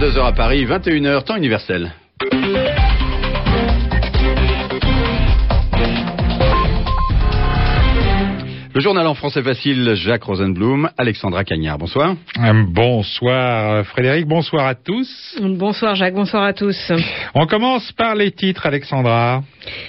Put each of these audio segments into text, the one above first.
22h à Paris, 21h, temps universel. Le journal en français facile, Jacques Rosenblum, Alexandra Cagnard. Bonsoir. Euh, bonsoir Frédéric, bonsoir à tous. Bonsoir Jacques, bonsoir à tous. On commence par les titres, Alexandra.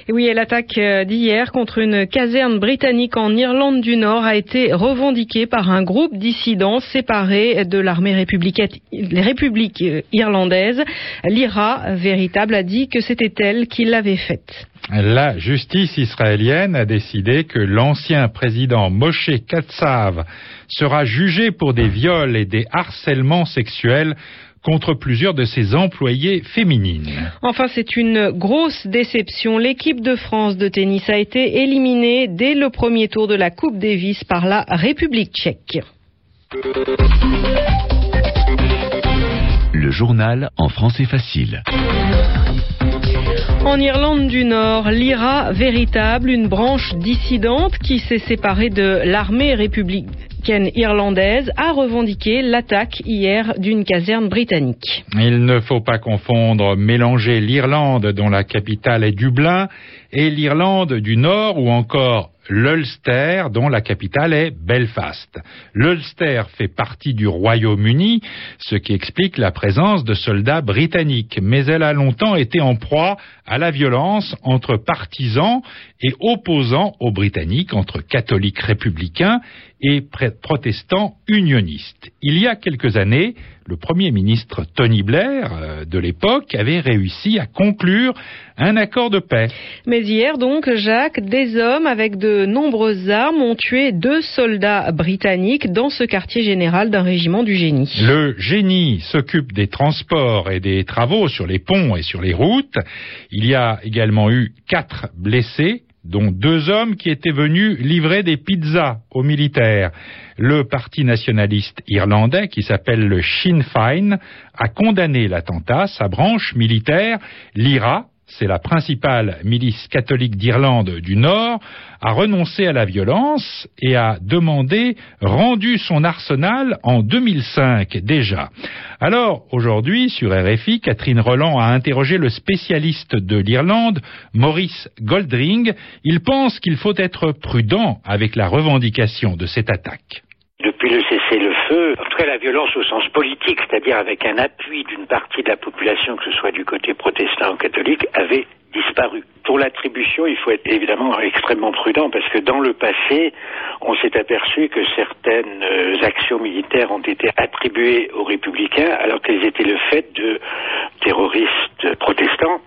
Et oui, l'attaque euh, d'hier contre une caserne britannique en Irlande du Nord a été revendiquée par un groupe dissidents séparé de l'armée républiques euh, irlandaises. L'IRA, véritable, a dit que c'était elle qui l'avait faite. La justice israélienne a décidé que l'ancien président Moshe Katsav sera jugé pour des viols et des harcèlements sexuels contre plusieurs de ses employées féminines. Enfin, c'est une grosse déception. L'équipe de France de tennis a été éliminée dès le premier tour de la Coupe Davis par la République tchèque. Le journal en français facile. En Irlande du Nord, l'IRA véritable, une branche dissidente qui s'est séparée de l'armée républicaine irlandaise, a revendiqué l'attaque hier d'une caserne britannique. Il ne faut pas confondre mélanger l'Irlande, dont la capitale est Dublin, et l'Irlande du Nord ou encore l'Ulster, dont la capitale est Belfast. L'Ulster fait partie du Royaume-Uni, ce qui explique la présence de soldats britanniques, mais elle a longtemps été en proie à la violence entre partisans et opposants aux Britanniques, entre catholiques républicains et protestants unionistes. Il y a quelques années, le Premier ministre Tony Blair euh, de l'époque avait réussi à conclure un accord de paix. Mais hier donc, Jacques, des hommes avec de nombreuses armes ont tué deux soldats britanniques dans ce quartier général d'un régiment du génie. Le génie s'occupe des transports et des travaux sur les ponts et sur les routes. Il y a également eu quatre blessés dont deux hommes qui étaient venus livrer des pizzas aux militaires. Le parti nationaliste irlandais, qui s'appelle le Sinn Féin, a condamné l'attentat. Sa branche militaire, l'IRA, c'est la principale milice catholique d'Irlande du Nord, a renoncé à la violence et a demandé rendu son arsenal en 2005 déjà. Alors, aujourd'hui, sur RFI, Catherine Roland a interrogé le spécialiste de l'Irlande, Maurice Goldring. Il pense qu'il faut être prudent avec la revendication de cette attaque. Le cessez-le-feu, en tout cas la violence au sens politique, c'est-à-dire avec un appui d'une partie de la population, que ce soit du côté protestant ou catholique, avait disparu. Pour l'attribution, il faut être évidemment extrêmement prudent parce que dans le passé, on s'est aperçu que certaines euh, actions militaires ont été attribuées aux républicains alors qu'elles étaient le fait de terroristes protestants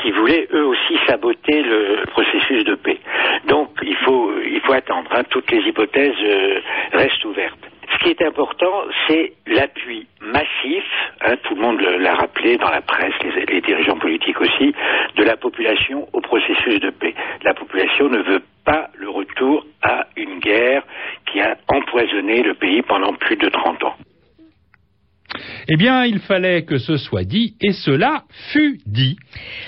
qui voulaient eux aussi saboter le processus de paix. Donc il faut, il faut attendre. Hein. Toutes les hypothèses euh, restent ouvertes. Ce qui est important, c'est l'appui massif, hein, tout le monde l'a rappelé dans la presse, les, les, dirigeants politiques aussi, de la population au processus de paix. La population ne veut pas le retour à une guerre qui a empoisonné le pays pendant plus de 30 ans. Eh bien, il fallait que ce soit dit, et cela fut dit.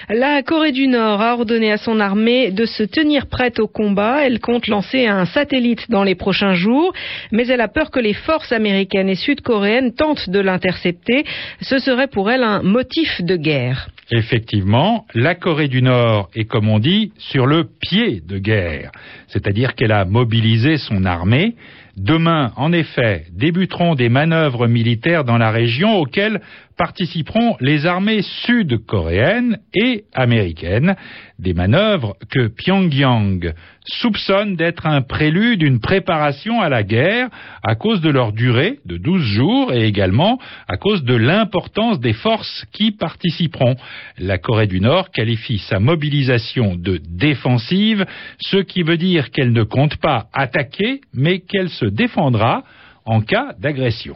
La Corée du Nord a ordonné à son armée de se tenir prête au combat. Elle compte lancer un satellite dans les prochains jours, mais elle a peur que les forces américaines et sud-coréennes tentent de l'intercepter. Ce serait pour elle un motif de guerre. Effectivement, la Corée du Nord est, comme on dit, sur le pied de guerre, c'est-à-dire qu'elle a mobilisé son armée. Demain, en effet, débuteront des manœuvres militaires dans la région auxquelles participeront les armées sud-coréennes et américaines, des manœuvres que Pyongyang soupçonne d'être un prélude, une préparation à la guerre à cause de leur durée de 12 jours et également à cause de l'importance des forces qui participeront. La Corée du Nord qualifie sa mobilisation de défensive, ce qui veut dire qu'elle ne compte pas attaquer, mais qu'elle se défendra en cas d'agression.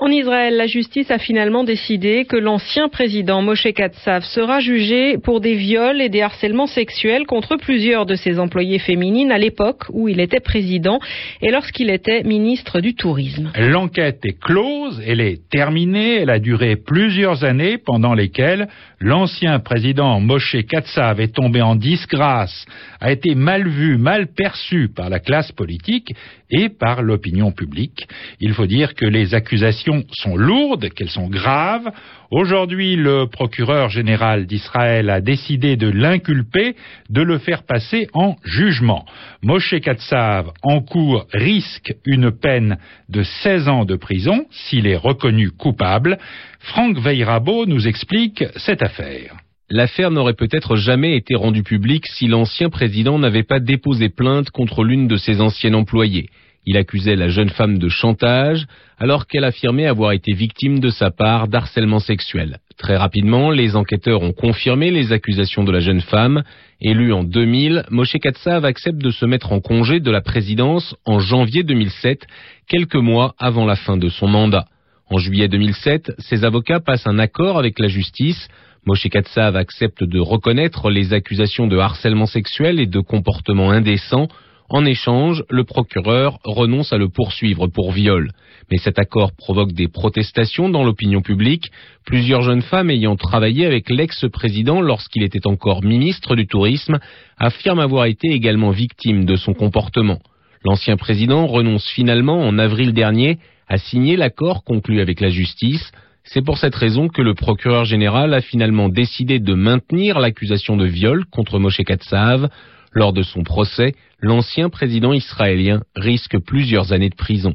En Israël, la justice a finalement décidé que l'ancien président Moshe Katsav sera jugé pour des viols et des harcèlements sexuels contre plusieurs de ses employées féminines à l'époque où il était président et lorsqu'il était ministre du Tourisme. L'enquête est close, elle est terminée, elle a duré plusieurs années pendant lesquelles l'ancien président Moshe Katsav est tombé en disgrâce, a été mal vu, mal perçu par la classe politique et par l'opinion publique. Il faut dire que les accusations sont lourdes, qu'elles sont graves. Aujourd'hui, le procureur général d'Israël a décidé de l'inculper, de le faire passer en jugement. Moshe Katsav, en cours, risque une peine de 16 ans de prison s'il est reconnu coupable. Franck Veirabo nous explique cette affaire. L'affaire n'aurait peut-être jamais été rendue publique si l'ancien président n'avait pas déposé plainte contre l'une de ses anciennes employées. Il accusait la jeune femme de chantage alors qu'elle affirmait avoir été victime de sa part d'harcèlement sexuel. Très rapidement, les enquêteurs ont confirmé les accusations de la jeune femme. Élu en 2000, Moshe Katsav accepte de se mettre en congé de la présidence en janvier 2007, quelques mois avant la fin de son mandat. En juillet 2007, ses avocats passent un accord avec la justice Moshe Katsav accepte de reconnaître les accusations de harcèlement sexuel et de comportement indécent. En échange, le procureur renonce à le poursuivre pour viol. Mais cet accord provoque des protestations dans l'opinion publique. Plusieurs jeunes femmes ayant travaillé avec l'ex-président lorsqu'il était encore ministre du Tourisme affirment avoir été également victimes de son comportement. L'ancien président renonce finalement en avril dernier à signer l'accord conclu avec la justice. C'est pour cette raison que le procureur général a finalement décidé de maintenir l'accusation de viol contre Moshe Katsav. Lors de son procès, l'ancien président israélien risque plusieurs années de prison.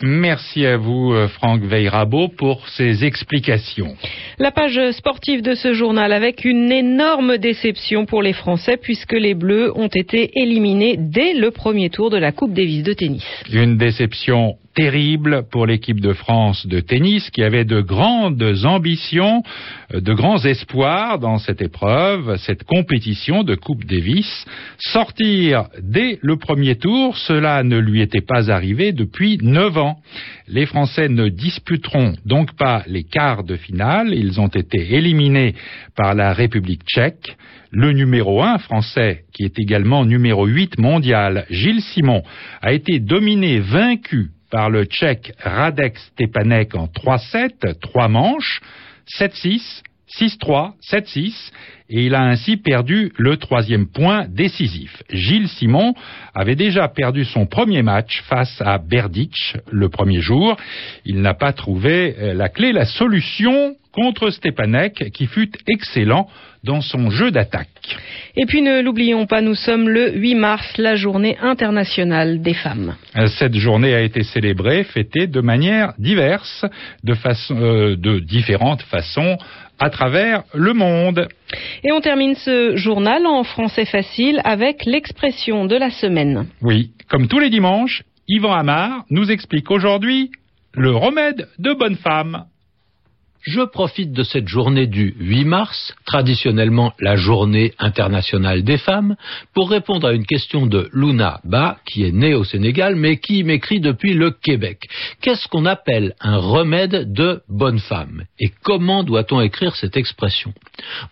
Merci à vous, euh, Franck Veirabo, pour ces explications. La page sportive de ce journal avec une énorme déception pour les Français puisque les Bleus ont été éliminés dès le premier tour de la Coupe Davis de tennis. Une déception terrible pour l'équipe de France de tennis qui avait de grandes ambitions, euh, de grands espoirs dans cette épreuve, cette compétition de Coupe Davis. Sortir dès le premier tour, cela ne lui était pas arrivé depuis neuf ans. Les Français ne disputeront donc pas les quarts de finale. Ils ont été éliminés par la République tchèque. Le numéro un français, qui est également numéro 8 mondial, Gilles Simon, a été dominé, vaincu par le tchèque Radek Stepanek en 3-7, 3 manches, 7-6, 6-3, 7-6, et il a ainsi perdu le troisième point décisif. Gilles Simon avait déjà perdu son premier match face à Berditch le premier jour. Il n'a pas trouvé euh, la clé, la solution contre Stepanek, qui fut excellent dans son jeu d'attaque. Et puis ne l'oublions pas, nous sommes le 8 mars, la journée internationale des femmes. Euh, cette journée a été célébrée, fêtée de manière diverse, de, façon, euh, de différentes façons à travers le monde. Et on termine ce journal en français facile avec l'expression de la semaine. Oui, comme tous les dimanches, Yvan Amar nous explique aujourd'hui le remède de bonne femme. Je profite de cette journée du 8 mars, traditionnellement la journée internationale des femmes, pour répondre à une question de Luna Ba, qui est née au Sénégal, mais qui m'écrit depuis le Québec. Qu'est-ce qu'on appelle un remède de bonne femme? Et comment doit-on écrire cette expression?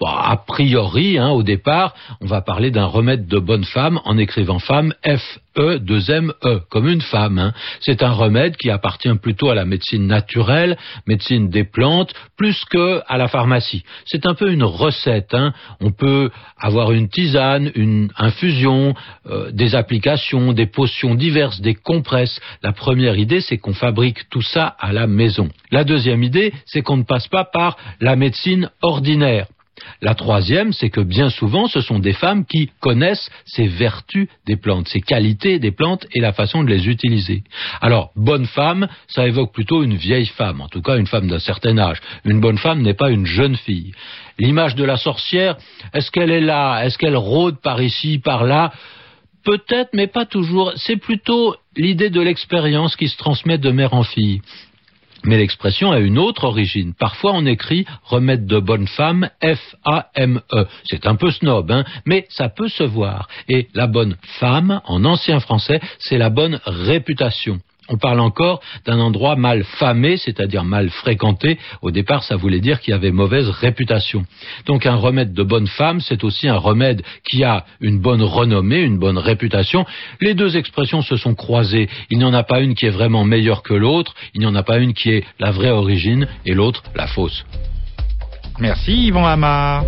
A priori, hein, au départ, on va parler d'un remède de bonne femme en écrivant femme F E, 2 M, E, comme une femme. Hein. C'est un remède qui appartient plutôt à la médecine naturelle, médecine des plantes, plus que à la pharmacie. C'est un peu une recette. Hein. On peut avoir une tisane, une infusion, euh, des applications, des potions diverses, des compresses. La première idée, c'est qu'on fabrique tout ça à la maison. La deuxième idée, c'est qu'on ne passe pas par la médecine ordinaire. La troisième, c'est que bien souvent, ce sont des femmes qui connaissent ces vertus des plantes, ces qualités des plantes et la façon de les utiliser. Alors, bonne femme, ça évoque plutôt une vieille femme, en tout cas une femme d'un certain âge. Une bonne femme n'est pas une jeune fille. L'image de la sorcière, est-ce qu'elle est là? Est-ce qu'elle rôde par ici, par là? Peut-être, mais pas toujours. C'est plutôt l'idée de l'expérience qui se transmet de mère en fille. Mais l'expression a une autre origine. Parfois on écrit remède de bonne femme F-A-M-E. C'est un peu snob, hein, mais ça peut se voir. Et la bonne femme, en ancien français, c'est la bonne réputation. On parle encore d'un endroit mal famé, c'est-à-dire mal fréquenté. Au départ, ça voulait dire qu'il y avait mauvaise réputation. Donc un remède de bonne femme, c'est aussi un remède qui a une bonne renommée, une bonne réputation. Les deux expressions se sont croisées. Il n'y en a pas une qui est vraiment meilleure que l'autre, il n'y en a pas une qui est la vraie origine et l'autre la fausse. Merci Yvan Amar.